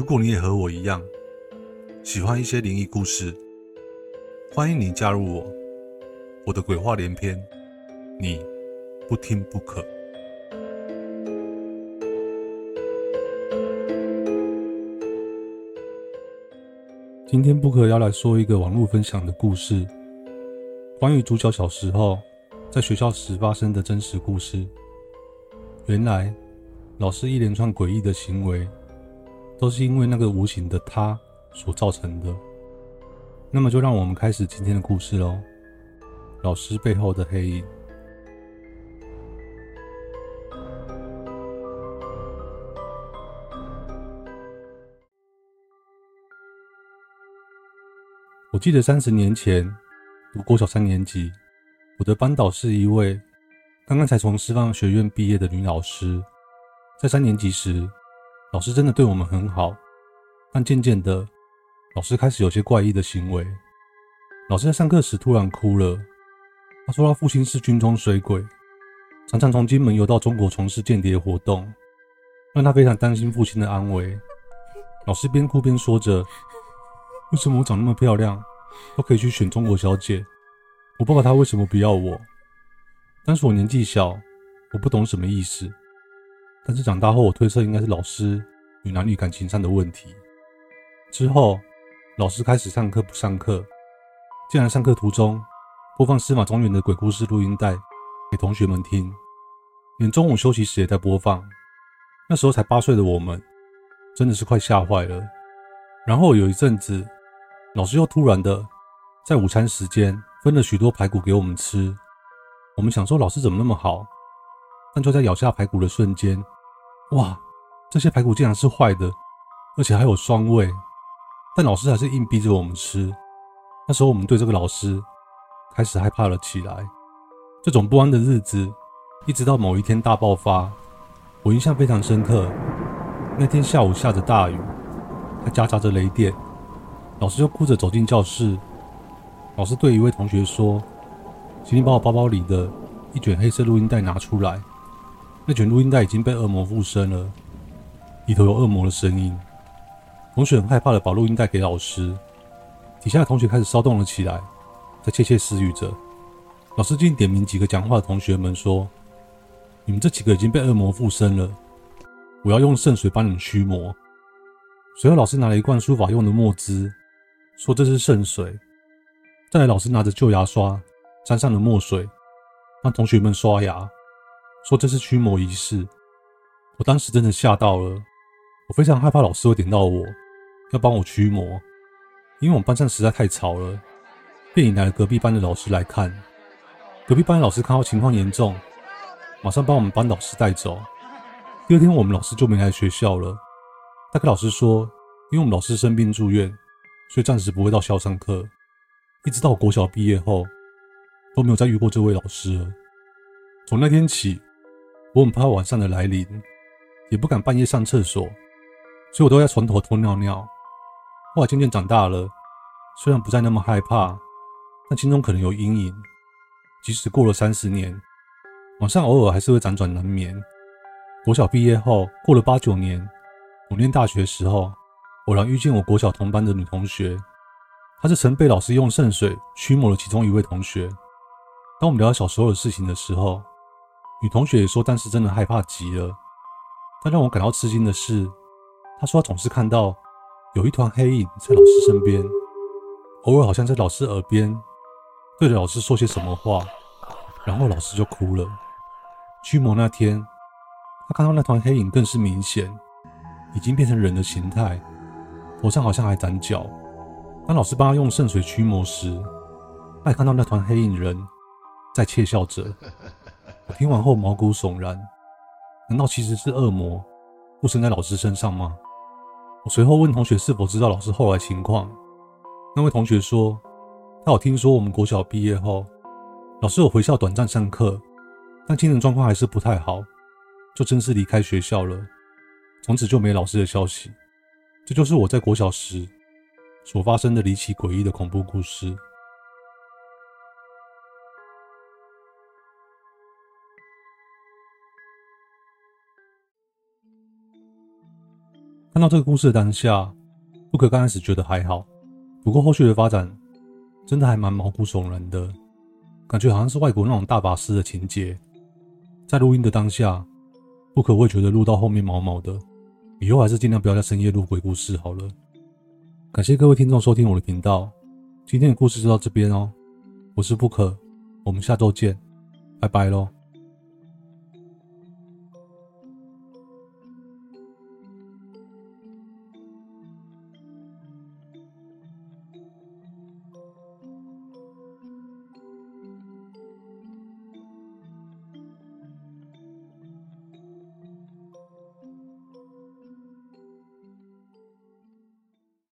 如果你也和我一样喜欢一些灵异故事，欢迎你加入我。我的鬼话连篇，你不听不可。今天不可要来说一个网络分享的故事，关于主角小时候在学校时发生的真实故事。原来，老师一连串诡异的行为。都是因为那个无形的他所造成的。那么，就让我们开始今天的故事喽。老师背后的黑影。我记得三十年前读国小三年级，我的班导是一位刚刚才从师范学院毕业的女老师，在三年级时。老师真的对我们很好，但渐渐的，老师开始有些怪异的行为。老师在上课时突然哭了。他说他父亲是军中水鬼，常常从金门游到中国从事间谍活动，让他非常担心父亲的安危。老师边哭边说着：“为什么我长那么漂亮，都可以去选中国小姐？我爸爸他为什么不要我？”但是我年纪小，我不懂什么意思。但是长大后，我推测应该是老师与男女感情上的问题。之后，老师开始上课不上课，竟然上课途中播放司马中原的鬼故事录音带给同学们听，连中午休息时也在播放。那时候才八岁的我们，真的是快吓坏了。然后有一阵子，老师又突然的在午餐时间分了许多排骨给我们吃。我们想说，老师怎么那么好？但就在咬下排骨的瞬间，哇！这些排骨竟然是坏的，而且还有酸味。但老师还是硬逼着我们吃。那时候我们对这个老师开始害怕了起来。这种不安的日子，一直到某一天大爆发。我印象非常深刻。那天下午下着大雨，还夹杂着雷电。老师就哭着走进教室。老师对一位同学说：“请你把我包包里的一卷黑色录音带拿出来。”那卷录音带已经被恶魔附身了，里头有恶魔的声音。同学很害怕的把录音带给老师，底下的同学开始骚动了起来，在窃窃私语着。老师竟点名几个讲话的同学们说：“你们这几个已经被恶魔附身了，我要用圣水帮你们驱魔。”随后，老师拿了一罐书法用的墨汁，说这是圣水。再来，老师拿着旧牙刷沾上了墨水，让同学们刷牙。说这是驱魔仪式，我当时真的吓到了，我非常害怕老师会点到我，要帮我驱魔，因为我们班上实在太吵了，便引来了隔壁班的老师来看。隔壁班的老师看到情况严重，马上把我们班导师带走。第二天我们老师就没来学校了。大概老师说，因为我们老师生病住院，所以暂时不会到校上课。一直到国小毕业后，都没有再遇过这位老师了。从那天起。我很怕晚上的来临，也不敢半夜上厕所，所以我都在床头偷尿尿。后来渐渐长大了，虽然不再那么害怕，但心中可能有阴影。即使过了三十年，晚上偶尔还是会辗转难眠。国小毕业后，过了八九年，我念大学时候，偶然遇见我国小同班的女同学，她是曾被老师用圣水驱魔的其中一位同学。当我们聊到小时候的事情的时候，女同学也说，但是真的害怕极了。但让我感到吃惊的是，她说她总是看到有一团黑影在老师身边，偶尔好像在老师耳边对着老师说些什么话，然后老师就哭了。驱魔那天，她看到那团黑影更是明显，已经变成人的形态，头上好像还长角。当老师帮她用圣水驱魔时，她也看到那团黑影人在窃笑着。听完后毛骨悚然，难道其实是恶魔附身在老师身上吗？我随后问同学是否知道老师后来情况，那位同学说，他有听说我们国小毕业后，老师有回校短暂上课，但精神状况还是不太好，就正式离开学校了，从此就没老师的消息。这就是我在国小时所发生的离奇诡异的恐怖故事。看到这个故事的当下，布克刚开始觉得还好，不过后续的发展真的还蛮毛骨悚然的，感觉好像是外国那种大法师的情节。在录音的当下，布克会觉得录到后面毛毛的，以后还是尽量不要在深夜录鬼故事好了。感谢各位听众收听我的频道，今天的故事就到这边哦。我是布克，我们下周见，拜拜喽。